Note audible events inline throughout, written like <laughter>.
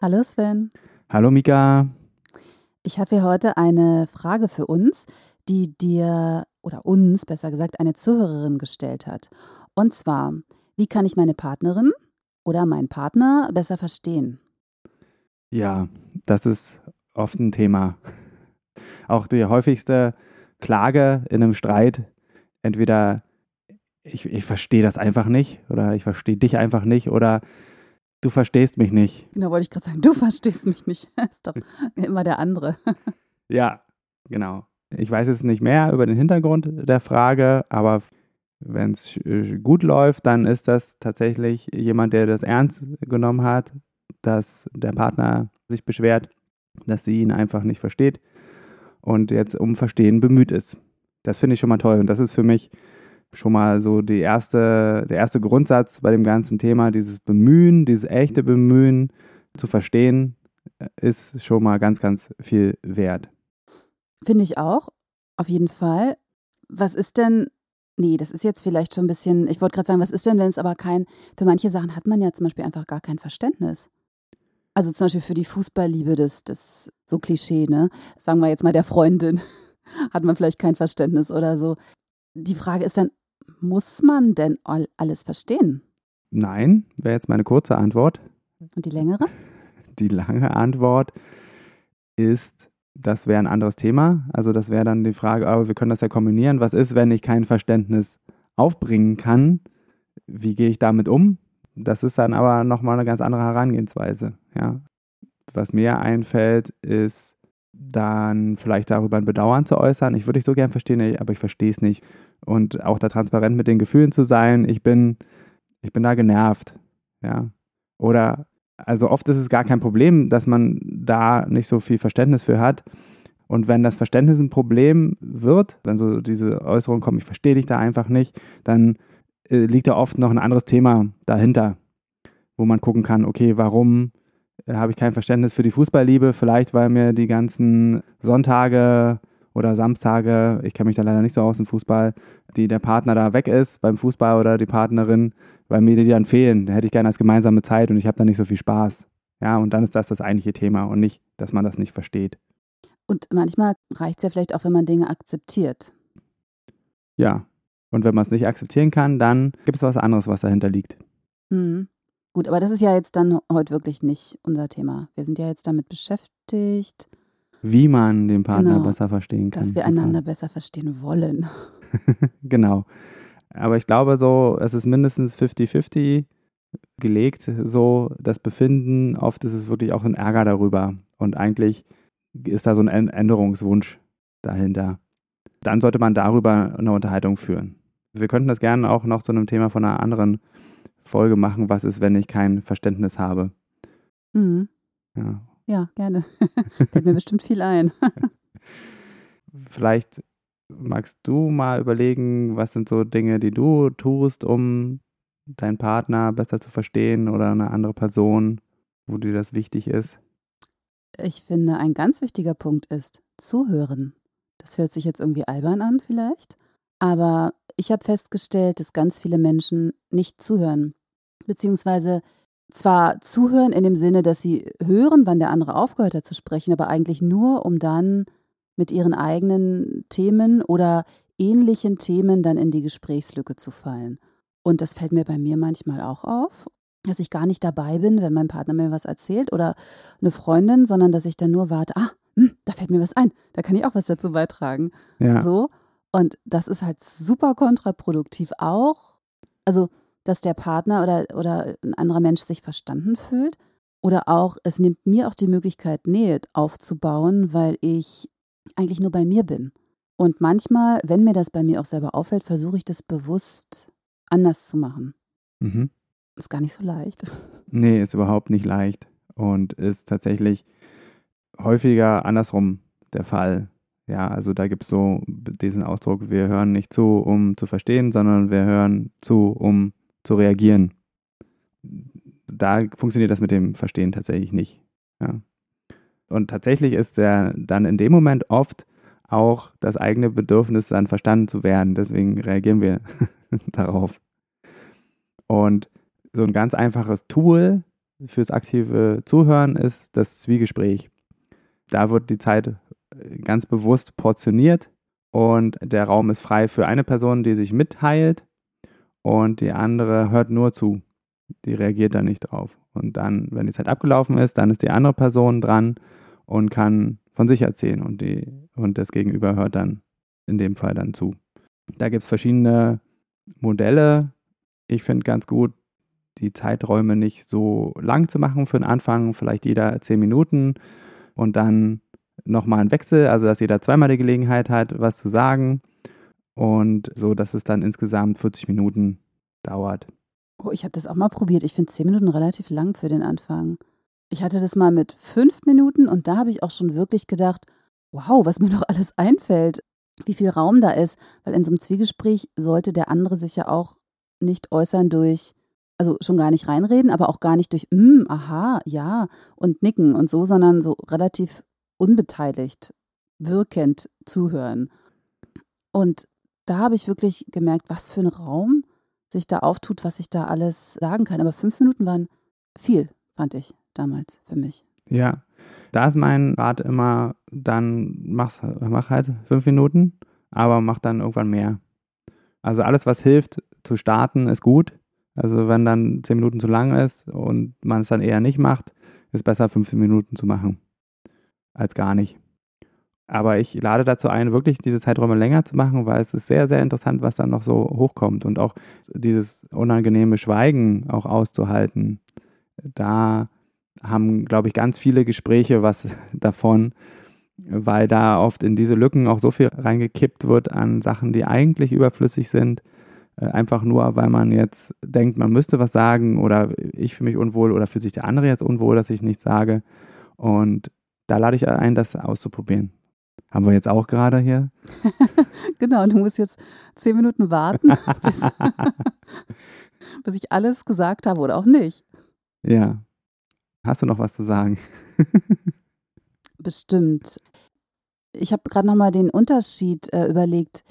Hallo Sven. Hallo Mika. Ich habe hier heute eine Frage für uns, die dir oder uns besser gesagt eine Zuhörerin gestellt hat. Und zwar, wie kann ich meine Partnerin oder meinen Partner besser verstehen? Ja, das ist oft ein Thema. Auch die häufigste Klage in einem Streit, entweder ich, ich verstehe das einfach nicht oder ich verstehe dich einfach nicht oder du verstehst mich nicht. Genau, wollte ich gerade sagen, du verstehst mich nicht. <laughs> Ist doch immer der andere. <laughs> Ja, genau. Ich weiß jetzt nicht mehr über den Hintergrund der Frage, aber wenn es gut läuft, dann ist das tatsächlich jemand, der das ernst genommen hat, dass der Partner sich beschwert, dass sie ihn einfach nicht versteht und jetzt um Verstehen bemüht ist. Das finde ich schon mal toll und das ist für mich schon mal so die erste, der erste Grundsatz bei dem ganzen Thema, dieses Bemühen, dieses echte Bemühen zu verstehen, ist schon mal ganz, ganz viel wert. Finde ich auch, auf jeden Fall. Was ist denn, nee, das ist jetzt vielleicht schon ein bisschen, ich wollte gerade sagen, was ist denn, wenn es aber kein, für manche Sachen hat man ja zum Beispiel einfach gar kein Verständnis. Also zum Beispiel für die Fußballliebe, das, das so Klischee, ne? Sagen wir jetzt mal der Freundin, <laughs> hat man vielleicht kein Verständnis oder so. Die Frage ist dann, muss man denn alles verstehen? Nein, wäre jetzt meine kurze Antwort. Und die längere? <laughs> Die lange Antwort ist, das wäre ein anderes Thema. Also das wäre dann die Frage, aber wir können das ja kombinieren. Was ist, wenn ich kein Verständnis aufbringen kann? Wie gehe ich damit um? Das ist dann aber nochmal eine ganz andere Herangehensweise. Ja. Was mir einfällt, ist dann vielleicht darüber ein Bedauern zu äußern. Ich würde dich so gern verstehen, aber ich verstehe es nicht und auch da transparent mit den Gefühlen zu sein. Ich bin, ich bin da genervt, ja. Oder, also oft ist es gar kein Problem, dass man da nicht so viel Verständnis für hat. Und wenn das Verständnis ein Problem wird, wenn so diese Äußerung kommt, ich verstehe dich da einfach nicht, dann äh, liegt da oft noch ein anderes Thema dahinter, wo man gucken kann, okay, warum äh, habe ich kein Verständnis für die Fußballliebe? Vielleicht, weil mir die ganzen Sonntage oder Samstage, ich kenne mich da leider nicht so aus im Fußball, die der Partner da weg ist beim Fußball oder die Partnerin, weil mir die dann fehlen. Da hätte ich gerne als gemeinsame Zeit und ich habe da nicht so viel Spaß. Ja, und dann ist das das eigentliche Thema und nicht, dass man das nicht versteht. Und manchmal reicht es ja vielleicht auch, wenn man Dinge akzeptiert. Ja, und wenn man es nicht akzeptieren kann, dann gibt es was anderes, was dahinter liegt. Mhm. Gut, aber das ist ja jetzt dann heute wirklich nicht unser Thema. Wir sind ja jetzt damit beschäftigt, wie man den Partner genau, besser verstehen kann. Dass wir einander besser verstehen wollen. <laughs> genau. Aber ich glaube so, es ist mindestens 50-50 gelegt, so das Befinden. Oft ist es wirklich auch ein Ärger darüber. Und eigentlich ist da so ein Änderungswunsch dahinter. Dann sollte man darüber eine Unterhaltung führen. Wir könnten das gerne auch noch zu einem Thema von einer anderen Folge machen. Was ist, wenn ich kein Verständnis habe? Mhm. Ja, ja, gerne. <laughs> Fällt mir bestimmt viel ein. <laughs> Vielleicht magst du mal überlegen, was sind so Dinge, die du tust, um deinen Partner besser zu verstehen oder eine andere Person, wo dir das wichtig ist? Ich finde, ein ganz wichtiger Punkt ist zuhören. Das hört sich jetzt irgendwie albern an vielleicht, aber ich habe festgestellt, dass ganz viele Menschen nicht zuhören, beziehungsweise zwar zuhören in dem Sinne, dass sie hören, wann der andere aufgehört hat zu sprechen, aber eigentlich nur, um dann mit ihren eigenen Themen oder ähnlichen Themen dann in die Gesprächslücke zu fallen. Und das fällt mir bei mir manchmal auch auf, dass ich gar nicht dabei bin, wenn mein Partner mir was erzählt oder eine Freundin, sondern dass ich dann nur warte, ah, hm, da fällt mir was ein, da kann ich auch was dazu beitragen. Ja. So. Und das ist halt super kontraproduktiv auch. Also dass der Partner oder, oder ein anderer Mensch sich verstanden fühlt. Oder auch, es nimmt mir auch die Möglichkeit, Nähe aufzubauen, weil ich eigentlich nur bei mir bin. Und manchmal, wenn mir das bei mir auch selber auffällt, versuche ich das bewusst anders zu machen. Mhm. Ist gar nicht so leicht. <laughs> Nee, ist überhaupt nicht leicht. und ist tatsächlich häufiger andersrum der Fall. Ja, also da gibt es so diesen Ausdruck, wir hören nicht zu, um zu verstehen, sondern wir hören zu, um zu reagieren. Da funktioniert das mit dem Verstehen tatsächlich nicht. Ja. Und tatsächlich ist der dann in dem Moment oft auch das eigene Bedürfnis, dann verstanden zu werden. Deswegen reagieren wir <laughs> darauf. Und so ein ganz einfaches Tool fürs aktive Zuhören ist das Zwiegespräch. Da wird die Zeit äh, ganz bewusst portioniert und der Raum ist frei für eine Person, die sich mitteilt und die andere hört nur zu. Die reagiert da nicht drauf. Und dann, wenn die Zeit abgelaufen ist, dann ist die andere Person dran und kann von sich erzählen und, die, und das Gegenüber hört dann in dem Fall dann zu. Da gibt es verschiedene Modelle. Ich finde ganz gut, die Zeiträume nicht so lang zu machen für den Anfang, vielleicht jeder zehn Minuten und dann nochmal ein Wechsel, also dass jeder zweimal die Gelegenheit hat, was zu sagen und so, dass es dann insgesamt 40 Minuten dauert. Oh, ich habe das auch mal probiert. Ich finde zehn Minuten relativ lang für den Anfang. Ich hatte das mal mit fünf Minuten und da habe ich auch schon wirklich gedacht, wow, was mir noch alles einfällt, wie viel Raum da ist, weil in so einem Zwiegespräch sollte der andere sich ja auch nicht äußern durch, also schon gar nicht reinreden, aber auch gar nicht durch, mm, aha, ja und nicken und so, sondern so relativ unbeteiligt, wirkend zuhören. Und da habe ich wirklich gemerkt, was für ein Raum sich da auftut, was ich da alles sagen kann. Aber fünf Minuten waren viel, fand ich damals für mich. Ja, da ist mein Rat immer, dann mach's, mach halt fünf Minuten, aber mach dann irgendwann mehr. Also alles, was hilft zu starten, ist gut. Also wenn dann zehn Minuten zu lang ist und man es dann eher nicht macht, ist besser, fünf Minuten zu machen als gar nicht. Aber ich lade dazu ein, wirklich diese Zeiträume länger zu machen, weil es ist sehr, sehr interessant, was dann noch so hochkommt und auch dieses unangenehme Schweigen auch auszuhalten. Da haben, glaube ich, ganz viele Gespräche was <laughs> davon, weil da oft in diese Lücken auch so viel reingekippt wird an Sachen, die eigentlich überflüssig sind. Äh, einfach nur, weil man jetzt denkt, man müsste was sagen oder ich fühle mich unwohl oder fühlt sich der andere jetzt unwohl, dass ich nichts sage. Und da lade ich ein, das auszuprobieren. Haben wir jetzt auch gerade hier. <laughs> genau, du musst jetzt zehn Minuten warten, <laughs> bis, <laughs> bis ich alles gesagt habe oder auch nicht. Ja. Hast du noch was zu sagen? Bestimmt. Ich habe gerade nochmal den Unterschied äh, überlegt.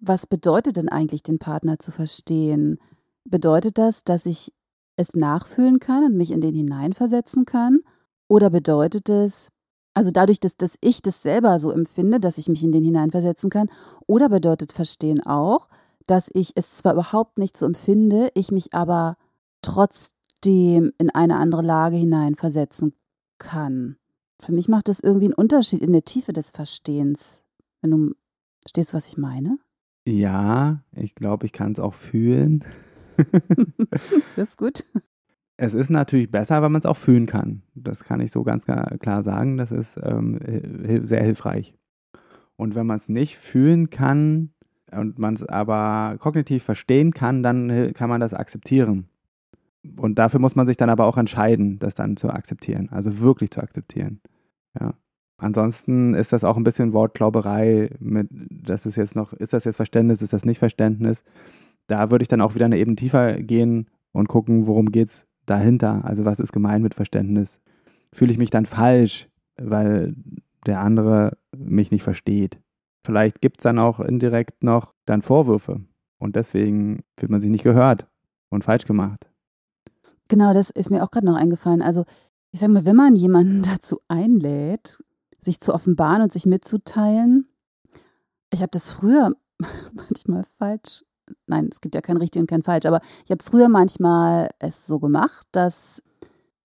Was bedeutet denn eigentlich, den Partner zu verstehen? Bedeutet das, dass ich es nachfühlen kann und mich in den hineinversetzen kann? Oder bedeutet es, also dadurch, dass, dass ich das selber so empfinde, dass ich mich in den hineinversetzen kann. Oder bedeutet Verstehen auch, dass ich es zwar überhaupt nicht so empfinde, ich mich aber trotzdem in eine andere Lage hineinversetzen kann. Für mich macht das irgendwie einen Unterschied in der Tiefe des Verstehens. Wenn du verstehst, was ich meine? Ja, ich glaube, ich kann es auch fühlen. <laughs> das ist gut. Es ist natürlich besser, wenn man es auch fühlen kann. Das kann ich so ganz klar sagen. Das ist ähm, sehr hilfreich. Und wenn man es nicht fühlen kann und man es aber kognitiv verstehen kann, dann kann man das akzeptieren. Und dafür muss man sich dann aber auch entscheiden, das dann zu akzeptieren. Also wirklich zu akzeptieren. Ja. Ansonsten ist das auch ein bisschen Wortglauberei mit, das ist jetzt noch, ist das jetzt Verständnis, ist das nicht Verständnis? Da würde ich dann auch wieder eine Ebene tiefer gehen und gucken, worum geht es dahinter? Also was ist gemeint mit Verständnis? Fühle ich mich dann falsch, weil der andere mich nicht versteht? Vielleicht gibt es dann auch indirekt noch dann Vorwürfe und deswegen fühlt man sich nicht gehört und falsch gemacht. Genau, das ist mir auch gerade noch eingefallen. Also ich sage mal, wenn man jemanden <laughs> dazu einlädt, sich zu offenbaren und sich mitzuteilen, ich habe das früher <laughs> manchmal falsch nein, es gibt ja kein richtig und kein falsch, aber ich habe früher manchmal es so gemacht, dass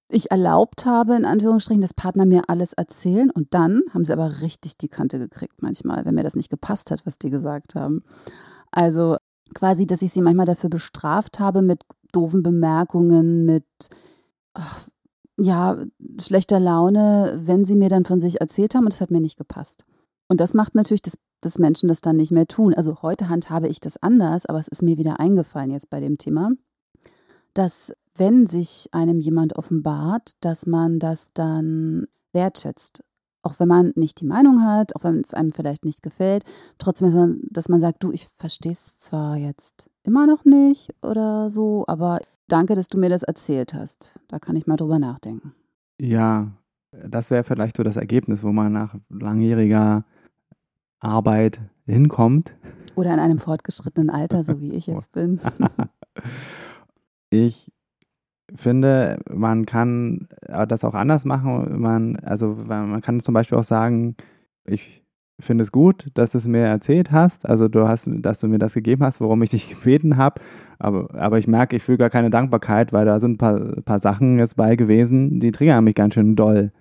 ich erlaubt habe, in Anführungsstrichen, dass Partner mir alles erzählen und dann haben sie aber richtig die Kante gekriegt manchmal, wenn mir das nicht gepasst hat, was die gesagt haben. Also quasi, dass ich sie manchmal dafür bestraft habe mit doofen Bemerkungen, mit ach, ja, schlechter Laune, wenn sie mir dann von sich erzählt haben und es hat mir nicht gepasst. Und das macht natürlich das dass Menschen das dann nicht mehr tun. Also heute handhabe ich das anders, aber es ist mir wieder eingefallen jetzt bei dem Thema, dass wenn sich einem jemand offenbart, dass man das dann wertschätzt. Auch wenn man nicht die Meinung hat, auch wenn es einem vielleicht nicht gefällt, trotzdem, dass man, dass man sagt, du, ich verstehe es zwar jetzt immer noch nicht oder so, aber danke, dass du mir das erzählt hast. Da kann ich mal drüber nachdenken. Ja, das wäre vielleicht so das Ergebnis, wo man nach langjähriger Arbeit hinkommt. Oder in einem fortgeschrittenen Alter, so wie ich <laughs> jetzt bin. ich finde, man kann das auch anders machen. Man, also man kann zum Beispiel auch sagen, ich finde es gut, dass du es mir erzählt hast. Also du hast, dass du mir das gegeben hast, worum ich dich <laughs> gebeten habe. Aber, aber ich merke, ich fühle gar keine Dankbarkeit, weil da sind ein paar, paar Sachen jetzt bei gewesen, die triggern mich ganz schön doll.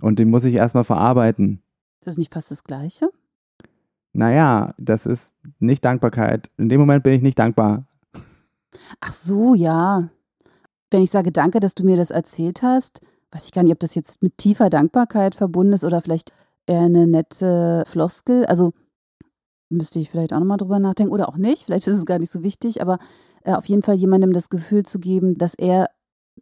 Und die muss ich erstmal verarbeiten. Das ist nicht fast das Gleiche? Naja, das ist nicht Dankbarkeit. In dem Moment bin ich nicht dankbar. Ach so, ja. Wenn ich sage, danke, dass du mir das erzählt hast, weiß ich gar nicht, ob das jetzt mit tiefer Dankbarkeit verbunden ist oder vielleicht eher eine nette Floskel. Also müsste ich vielleicht auch nochmal drüber nachdenken oder auch nicht. Vielleicht ist es gar nicht so wichtig, aber äh, auf jeden Fall jemandem das Gefühl zu geben, dass er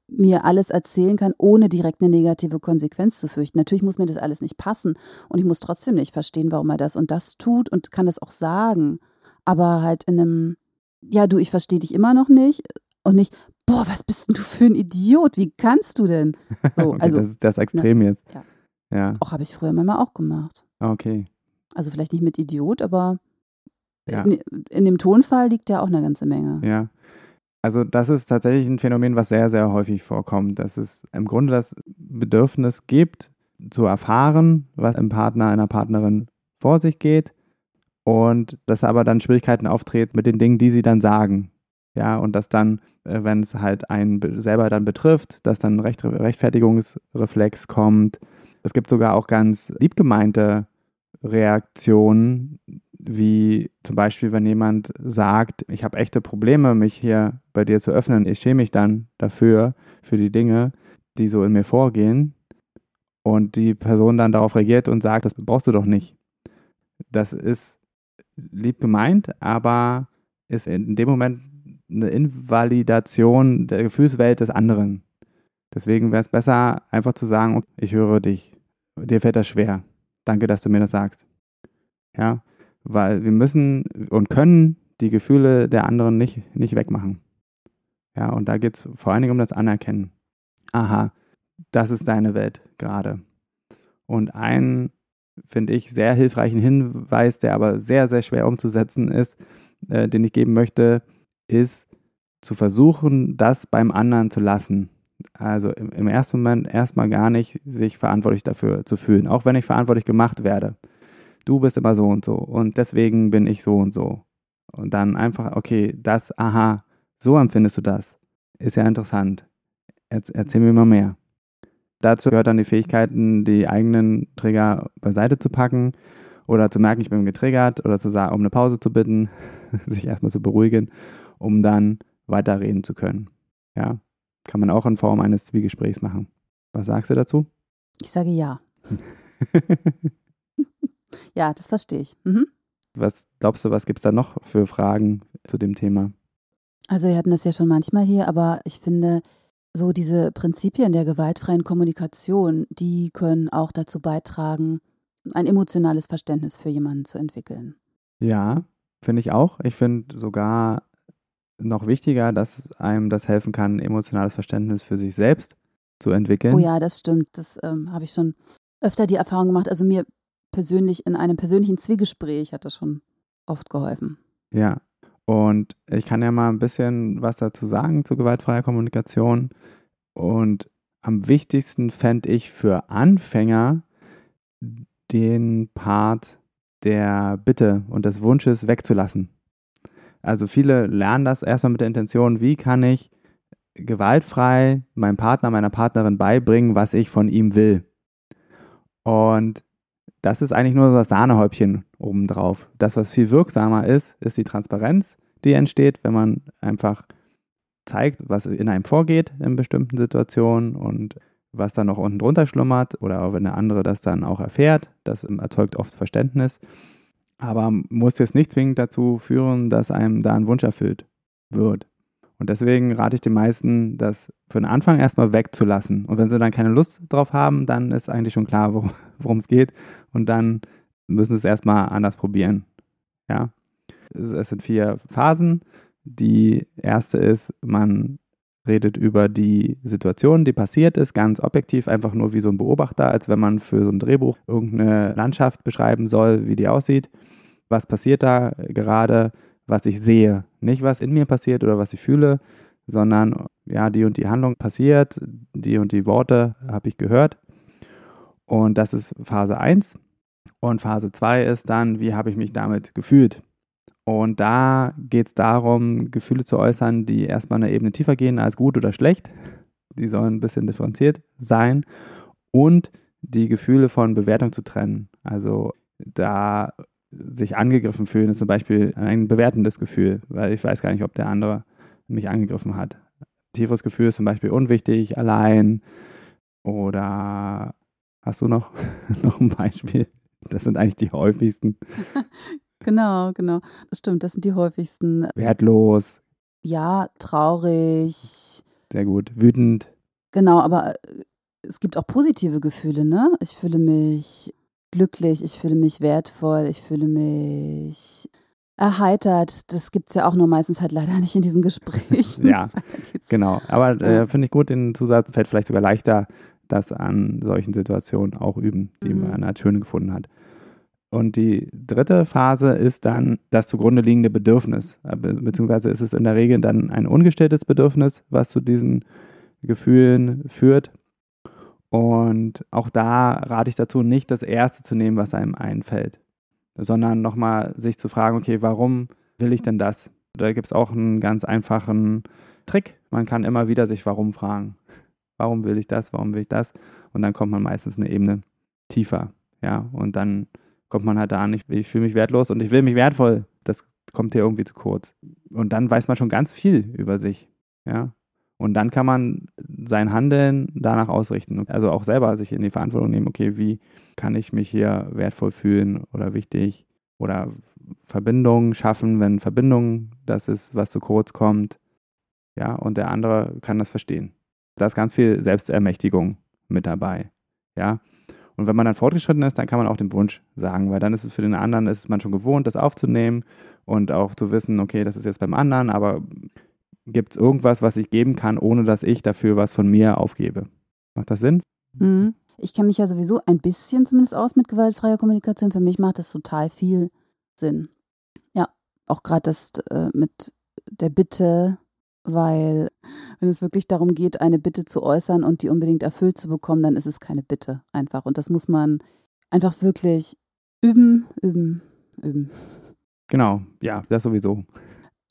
mir alles erzählen kann, ohne direkt eine negative Konsequenz zu fürchten. Natürlich muss mir das alles nicht passen und ich muss trotzdem nicht verstehen, warum er das und das tut und kann das auch sagen. Aber halt in einem, ja, du, ich verstehe dich immer noch nicht und nicht, boah, was bist denn du für ein Idiot? Wie kannst du denn? <laughs> So, okay, also, das ist das Extrem ne, jetzt. Ja. ja. Auch habe ich früher manchmal auch gemacht. Okay. Also vielleicht nicht mit Idiot, aber ja. in, in dem Tonfall liegt ja auch eine ganze Menge. Ja. Also das ist tatsächlich ein Phänomen, was sehr, sehr häufig vorkommt, dass es im Grunde das Bedürfnis gibt, zu erfahren, was im Partner, einer Partnerin vor sich geht und dass aber dann Schwierigkeiten auftreten mit den Dingen, die sie dann sagen. Ja, und dass dann, äh, wenn es halt einen selber dann betrifft, dass dann Recht, Rechtfertigungsreflex kommt. Es gibt sogar auch ganz liebgemeinte Reaktionen, wie zum Beispiel, wenn jemand sagt, ich habe echte Probleme, mich hier bei dir zu öffnen, ich schäme mich dann dafür, für die Dinge, die so in mir vorgehen, und die Person dann darauf reagiert und sagt, das brauchst du doch nicht. Das ist lieb gemeint, aber ist in dem Moment eine Invalidation der Gefühlswelt des anderen. Deswegen wäre es besser, einfach zu sagen, ich höre dich, dir fällt das schwer. Danke, dass du mir das sagst. Ja, weil wir müssen und können die Gefühle der anderen nicht, nicht wegmachen. Ja, und da geht es vor allen Dingen um das Anerkennen. Aha, das ist deine Welt gerade. Und ein, finde ich, sehr hilfreichen Hinweis, der aber sehr, sehr schwer umzusetzen ist, äh, den ich geben möchte, ist zu versuchen, das beim anderen zu lassen. Also im, im ersten Moment erstmal gar nicht sich verantwortlich dafür zu fühlen, auch wenn ich verantwortlich gemacht werde du bist immer so und so und deswegen bin ich so und so. Und dann einfach, okay, das, aha, so empfindest du das. Ist ja interessant. erzähl mir mal mehr. Dazu gehört dann die Fähigkeiten, die eigenen Trigger beiseite zu packen oder zu merken, ich bin getriggert oder zu sagen, um eine Pause zu bitten, <laughs> sich erstmal zu beruhigen, um dann weiterreden zu können. Ja, kann man auch in Form eines Zwiegesprächs machen. Was sagst du dazu? Ich sage ja. <laughs> Ja, das verstehe ich. Mhm. Was glaubst du, was gibt es da noch für Fragen zu dem Thema? Also wir hatten das ja schon manchmal hier, aber ich finde, so diese Prinzipien der gewaltfreien Kommunikation, die können auch dazu beitragen, ein emotionales Verständnis für jemanden zu entwickeln. Ja, finde ich auch. Ich finde sogar noch wichtiger, dass einem das helfen kann, emotionales Verständnis für sich selbst zu entwickeln. Oh ja, das stimmt. Das ähm, habe ich schon öfter die Erfahrung gemacht. Also mir persönlich in einem persönlichen Zwiegespräch hat das schon oft geholfen. Ja, und ich kann ja mal ein bisschen was dazu sagen zu gewaltfreier Kommunikation. Und am wichtigsten fände ich für Anfänger den Part der Bitte und des Wunsches wegzulassen. Also viele lernen das erstmal mit der Intention, wie kann ich gewaltfrei meinem Partner, meiner Partnerin beibringen, was ich von ihm will. Und das ist eigentlich nur das Sahnehäubchen obendrauf. Das, was viel wirksamer ist, ist die Transparenz, die entsteht, wenn man einfach zeigt, was in einem vorgeht in bestimmten Situationen und was dann noch unten drunter schlummert oder wenn der andere das dann auch erfährt. Das erzeugt oft Verständnis. Aber muss jetzt nicht zwingend dazu führen, dass einem da ein Wunsch erfüllt wird. Und deswegen rate ich den meisten, das für den Anfang erstmal wegzulassen. Und wenn sie dann keine Lust drauf haben, dann ist eigentlich schon klar, worum <laughs> es geht. Und dann müssen sie es erstmal anders probieren. Ja. Es sind vier Phasen. Die erste ist, man redet über die Situation, die passiert ist, ganz objektiv, einfach nur wie so ein Beobachter, als wenn man für so ein Drehbuch irgendeine Landschaft beschreiben soll, wie die aussieht. Was passiert da gerade, was ich sehe. Nicht, was in mir passiert oder was ich fühle, sondern ja, die und die Handlung passiert, die und die Worte habe ich gehört. Und das ist Phase 1. Und Phase 2 ist dann, wie habe ich mich damit gefühlt? Und da geht es darum, Gefühle zu äußern, die erstmal eine Ebene tiefer gehen als gut oder schlecht. Die sollen ein bisschen differenziert sein. Und die Gefühle von Bewertung zu trennen. Also da sich angegriffen fühlen ist zum Beispiel ein bewertendes Gefühl, weil ich weiß gar nicht, ob der andere mich angegriffen hat. Tieferes Gefühl ist zum Beispiel unwichtig, allein oder hast du noch, <laughs> noch ein Beispiel? Das sind eigentlich die häufigsten. <laughs> Genau, genau. Das stimmt, das sind die häufigsten. Wertlos. Ja, traurig. Sehr gut. Wütend. Genau, aber äh, es gibt auch positive Gefühle, ne? Ich fühle mich glücklich, ich fühle mich wertvoll, ich fühle mich erheitert. Das gibt es ja auch nur meistens halt leider nicht in diesen Gesprächen. <laughs> ja, <laughs> genau. Aber äh, finde ich gut, den Zusatz fällt vielleicht sogar leichter, das an solchen Situationen auch üben, die mhm. man als schön gefunden hat. Und die dritte Phase ist dann das zugrunde liegende Bedürfnis, äh, Be beziehungsweise ist es in der Regel dann ein ungestelltes Bedürfnis, was zu diesen Gefühlen führt. Und auch da rate ich dazu, nicht das Erste zu nehmen, was einem einfällt, sondern nochmal sich zu fragen, okay, warum will ich denn das? Da gibt es auch einen ganz einfachen Trick. Man kann immer wieder sich warum fragen. Warum will ich das? Warum will ich das? Und dann kommt man meistens eine Ebene tiefer. Ja, und dann kommt man halt da an, ich, ich fühle mich wertlos und ich will mich wertvoll. Das kommt hier irgendwie zu kurz. Und dann weiß man schon ganz viel über sich. Ja. Und dann kann man sein Handeln danach ausrichten. Also auch selber sich in die Verantwortung nehmen, okay, wie kann ich mich hier wertvoll fühlen oder wichtig oder Verbindungen schaffen, wenn Verbindung das ist, was zu kurz kommt. Ja, und der andere kann das verstehen. Da ist ganz viel Selbstermächtigung mit dabei. Ja, und wenn man dann fortgeschritten ist, dann kann man auch den Wunsch sagen, weil dann ist es für den anderen, ist man schon gewohnt, das aufzunehmen und auch zu wissen, okay, das ist jetzt beim anderen, aber gibt es irgendwas, was ich geben kann, ohne dass ich dafür was von mir aufgebe? Macht das Sinn? Mhm. Ich kenne mich ja sowieso ein bisschen zumindest aus mit gewaltfreier Kommunikation. Für mich macht das total viel Sinn. Ja, auch gerade das äh, mit der Bitte, weil wenn es wirklich darum geht, eine Bitte zu äußern und die unbedingt erfüllt zu bekommen, dann ist es keine Bitte einfach. Und das muss man einfach wirklich üben, üben, üben. Genau, ja, das sowieso.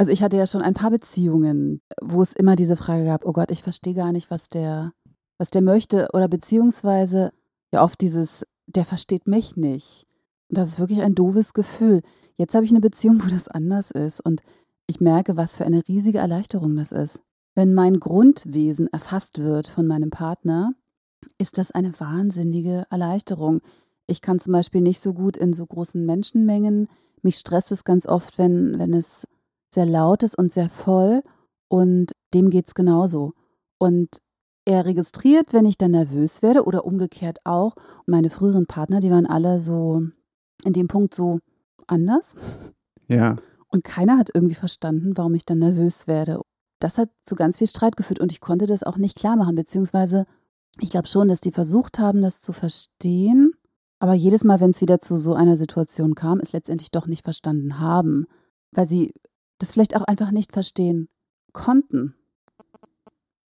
Also ich hatte ja schon ein paar Beziehungen, wo es immer diese Frage gab, oh Gott, ich verstehe gar nicht, was der, was der möchte. Oder beziehungsweise ja oft dieses, der versteht mich nicht. Und das ist wirklich ein doofes Gefühl. Jetzt habe ich eine Beziehung, wo das anders ist. Und ich merke, was für eine riesige Erleichterung das ist. Wenn mein Grundwesen erfasst wird von meinem Partner, ist das eine wahnsinnige Erleichterung. Ich kann zum Beispiel nicht so gut in so großen Menschenmengen. Mich stresst es ganz oft, wenn, wenn es sehr laut ist und sehr voll. Und dem geht es genauso. Und er registriert, wenn ich dann nervös werde oder umgekehrt auch. Und meine früheren Partner, die waren alle so in dem Punkt so anders. Ja. Und keiner hat irgendwie verstanden, warum ich dann nervös werde. Das hat zu ganz viel Streit geführt und ich konnte das auch nicht klar machen, beziehungsweise ich glaube schon, dass die versucht haben, das zu verstehen, aber jedes Mal, wenn es wieder zu so einer Situation kam, es letztendlich doch nicht verstanden haben, weil sie das vielleicht auch einfach nicht verstehen konnten.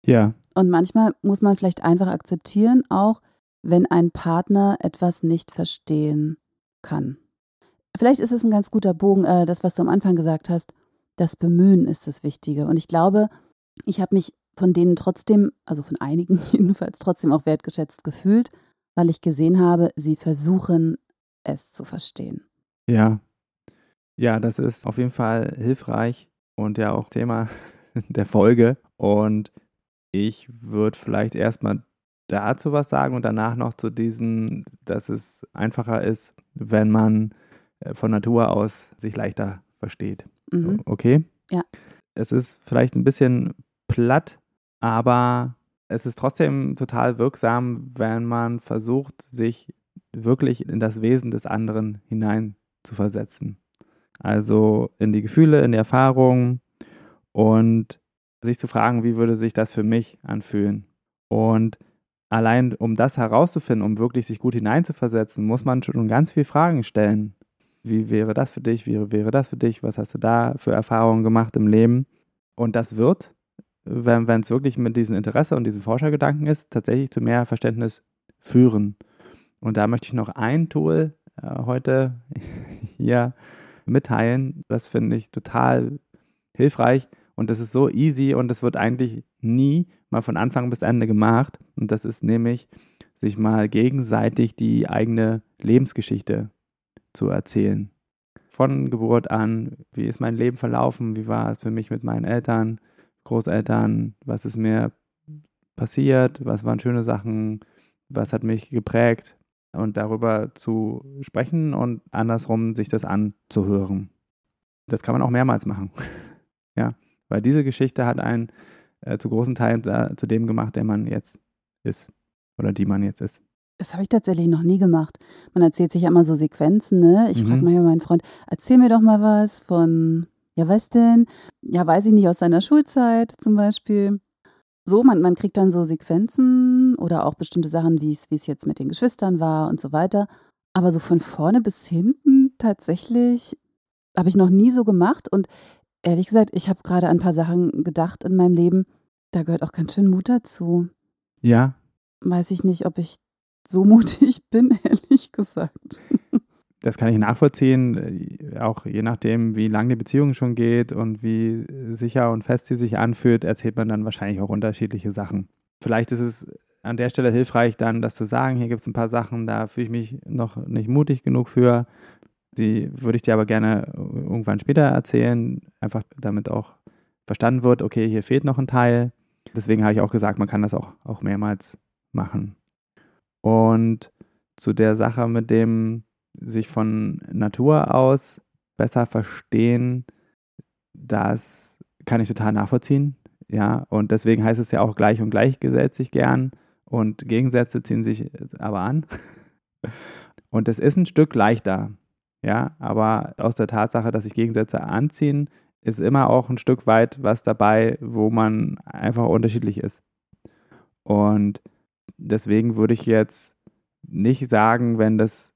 Ja. Und manchmal muss man vielleicht einfach akzeptieren, auch wenn ein Partner etwas nicht verstehen kann. Vielleicht ist es ein ganz guter Bogen, äh, das, was du am Anfang gesagt hast. Das Bemühen ist das Wichtige. Und ich glaube, ich habe mich von denen trotzdem, also von einigen <laughs> jedenfalls, trotzdem auch wertgeschätzt gefühlt, weil ich gesehen habe, sie versuchen es zu verstehen. Ja. Ja, das ist auf jeden Fall hilfreich und ja auch Thema <laughs> der Folge. Und ich würde vielleicht erstmal dazu was sagen und danach noch zu diesen, dass es einfacher ist, wenn man äh, von Natur aus sich leichter versteht. Mhm. Okay? Ja. es ist vielleicht ein bisschen platt, aber es ist trotzdem total wirksam, wenn man versucht, sich wirklich in das Wesen des anderen hinein zu versetzen. Also in die Gefühle, in die Erfahrungen und sich zu fragen, wie würde sich das für mich anfühlen. Und allein um das herauszufinden, um wirklich sich gut hineinzuversetzen, muss man schon ganz viele Fragen stellen. Wie wäre das für dich? Wie wäre das für dich? Was hast du da für Erfahrungen gemacht im Leben? Und das wird, wenn es wirklich mit diesem Interesse und diesem Forschergedanken ist, tatsächlich zu mehr Verständnis führen. Und da möchte ich noch ein Tool äh, heute <laughs> hier mitteilen. Das finde ich total hilfreich und das ist so easy und das wird eigentlich nie mal von Anfang bis Ende gemacht. Und das ist nämlich, sich mal gegenseitig die eigene Lebensgeschichte zu erzählen. Von Geburt an, wie ist mein Leben verlaufen, wie war es für mich mit meinen Eltern, Großeltern, was ist mir passiert, was waren schöne Sachen, was hat mich geprägt und darüber zu sprechen und andersrum sich das anzuhören. Das kann man auch mehrmals machen. <laughs> ja, weil diese Geschichte hat einen äh, zu großen Teilen da, zu dem gemacht, der man jetzt ist oder die man jetzt ist. Das habe ich tatsächlich noch nie gemacht. Man erzählt sich ja immer so Sequenzen, ne? Ich mhm. frage mal hier meinen Freund, erzähl mir doch mal was von, ja, was denn? Ja, weiß ich nicht, aus seiner Schulzeit zum Beispiel. So, man, man kriegt dann so Sequenzen oder auch bestimmte Sachen, wie es jetzt mit den Geschwistern war und so weiter. Aber so von vorne bis hinten tatsächlich habe ich noch nie so gemacht. Und ehrlich gesagt, ich habe gerade an ein paar Sachen gedacht in meinem Leben. Da gehört auch ganz schön Mut dazu. Ja. Weiß ich nicht, ob ich so <laughs> mutig bin, ehrlich gesagt. Das kann ich nachvollziehen, äh, auch je nachdem, wie lang die Beziehung schon geht und wie sicher und fest sie sich anfühlt, erzählt man dann wahrscheinlich auch unterschiedliche Sachen. Vielleicht ist es an der Stelle hilfreich, dann das zu sagen, hier gibt es ein paar Sachen, da fühle ich mich noch nicht mutig genug für. Die würde ich dir aber gerne irgendwann später erzählen, einfach damit auch verstanden wird, okay, hier fehlt noch ein Teil. Deswegen habe ich auch gesagt, man kann das auch, auch mehrmals machen. Und zu der Sache mit dem sich von Natur aus besser verstehen, das kann ich total nachvollziehen. Ja, und deswegen heißt es ja auch gleich und gleich gesellt sich gern und Gegensätze ziehen sich aber an. <laughs> Und es ist ein Stück leichter. Ja, aber aus der Tatsache, dass sich Gegensätze anziehen, ist immer auch ein Stück weit was dabei, wo man einfach unterschiedlich ist. Und deswegen würde ich jetzt nicht sagen, wenn das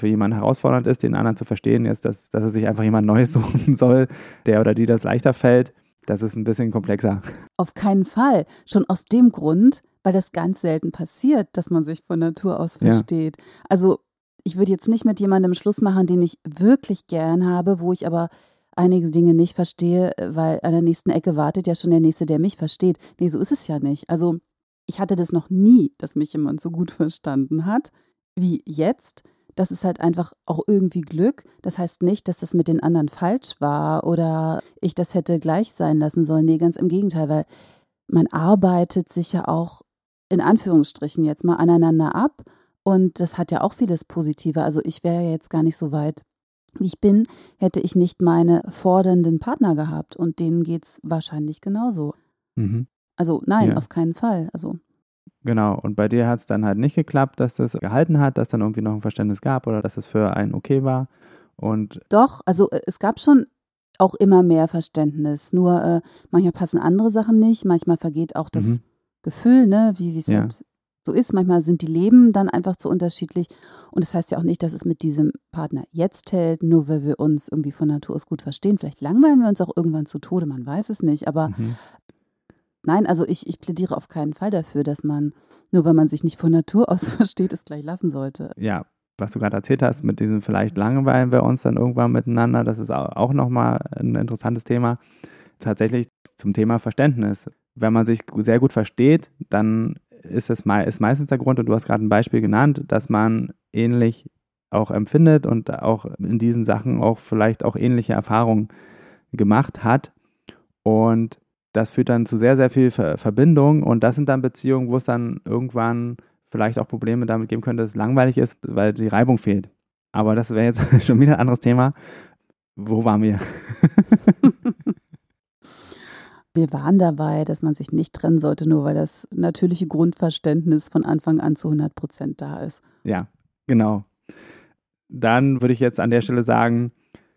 für jemanden herausfordernd ist, den anderen zu verstehen, ist, dass, dass er sich einfach jemand Neues <laughs> suchen soll, der oder die das leichter fällt. Das ist ein bisschen komplexer. Auf keinen Fall. Schon aus dem Grund, weil das ganz selten passiert, dass man sich von Natur aus versteht. Ja. Also ich würde jetzt nicht mit jemandem Schluss machen, den ich wirklich gern habe, wo ich aber einige Dinge nicht verstehe, weil an der nächsten Ecke wartet ja schon der Nächste, der mich versteht. Nee, so ist es ja nicht. Also ich hatte das noch nie, dass mich jemand so gut verstanden hat wie jetzt. Das ist halt einfach auch irgendwie Glück. Das heißt nicht, dass das mit den anderen falsch war oder ich das hätte gleich sein lassen sollen. Nee, ganz im Gegenteil, weil man arbeitet sich ja auch in Anführungsstrichen jetzt mal aneinander ab und das hat ja auch vieles Positive. Also ich wäre ja jetzt gar nicht so weit, wie ich bin, hätte ich nicht meine fordernden Partner gehabt. Und denen geht es wahrscheinlich genauso. Mhm. Also nein, ja. auf keinen Fall. Also. Genau, und bei dir hat es dann halt nicht geklappt, dass das gehalten hat, dass dann irgendwie noch ein Verständnis gab oder dass es für einen okay war. Und Doch, also äh, es gab schon auch immer mehr Verständnis. Nur äh, manchmal passen andere Sachen nicht, manchmal vergeht auch das mhm. Gefühl, ne, wie es ja. halt so ist. Manchmal sind die Leben dann einfach zu unterschiedlich. Und das heißt ja auch nicht, dass es mit diesem Partner jetzt hält, nur weil wir uns irgendwie von Natur aus gut verstehen. Vielleicht langweilen wir uns auch irgendwann zu Tode, man weiß es nicht. Aber mhm. Nein, also ich, ich plädiere auf keinen Fall dafür, dass man, nur weil man sich nicht von Natur aus <laughs> versteht, es gleich lassen sollte. Ja, was du gerade erzählt hast, mit diesem vielleicht langweilen wir uns dann irgendwann miteinander, das ist auch nochmal ein interessantes Thema. Tatsächlich zum Thema Verständnis. Wenn man sich sehr gut versteht, dann ist es ist meistens der Grund, und du hast gerade ein Beispiel genannt, dass man ähnlich auch empfindet und auch in diesen Sachen auch vielleicht auch ähnliche Erfahrungen gemacht hat. Und das führt dann zu sehr, sehr viel Ver Verbindung. Und das sind dann Beziehungen, wo es dann irgendwann vielleicht auch Probleme damit geben könnte, dass es langweilig ist, weil die Reibung fehlt. Aber das wäre jetzt <laughs> schon wieder ein anderes Thema. Wo waren wir? <laughs> Wir waren dabei, dass man sich nicht trennen sollte, nur weil das natürliche Grundverständnis von Anfang an zu 100 Prozent da ist. Ja, genau. Dann würde ich jetzt an der Stelle sagen,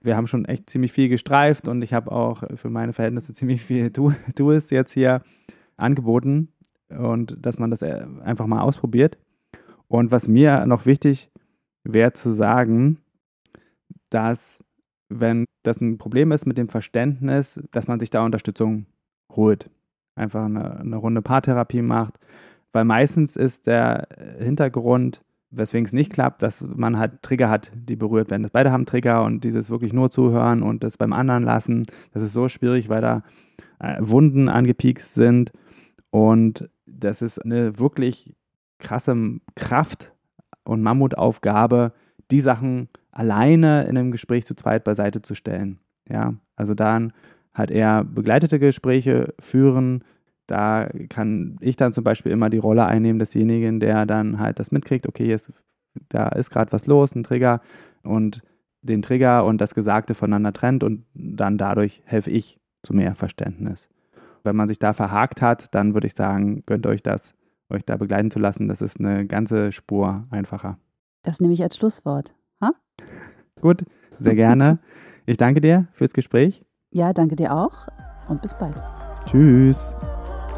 wir haben schon echt ziemlich viel gestreift und ich habe auch für meine Verhältnisse ziemlich viel <laughs> ist jetzt hier angeboten und dass man das äh, einfach mal ausprobiert. Und was mir noch wichtig wäre zu sagen, dass wenn das ein Problem ist mit dem Verständnis, dass man sich da Unterstützung holt. Einfach eine, eine Runde Paartherapie macht. Weil meistens ist der Hintergrund, weswegen es nicht klappt, dass man halt Trigger hat, die berührt werden. Beide haben Trigger und dieses wirklich nur zuhören und das beim anderen lassen, das ist so schwierig, weil da äh, Wunden angepiekst sind. Und das ist eine wirklich krasse Kraft und Mammutaufgabe, die Sachen alleine in einem Gespräch zu zweit beiseite zu stellen. Ja, also dann halt eher begleitete Gespräche führen. Da kann ich dann zum Beispiel immer die Rolle einnehmen desjenigen, der dann halt das mitkriegt, okay, jetzt, da ist gerade was los, ein Trigger und den Trigger und das Gesagte voneinander trennt und dann dadurch helfe ich zu mehr Verständnis. Wenn man sich da verhakt hat, dann würde ich sagen, gönnt euch das, euch da begleiten zu lassen. Das ist eine ganze Spur einfacher. Das nehme ich als Schlusswort. Ha? <laughs> Gut, sehr gerne. <laughs> Ich danke dir fürs Gespräch. Ja, danke dir auch und bis bald. Tschüss.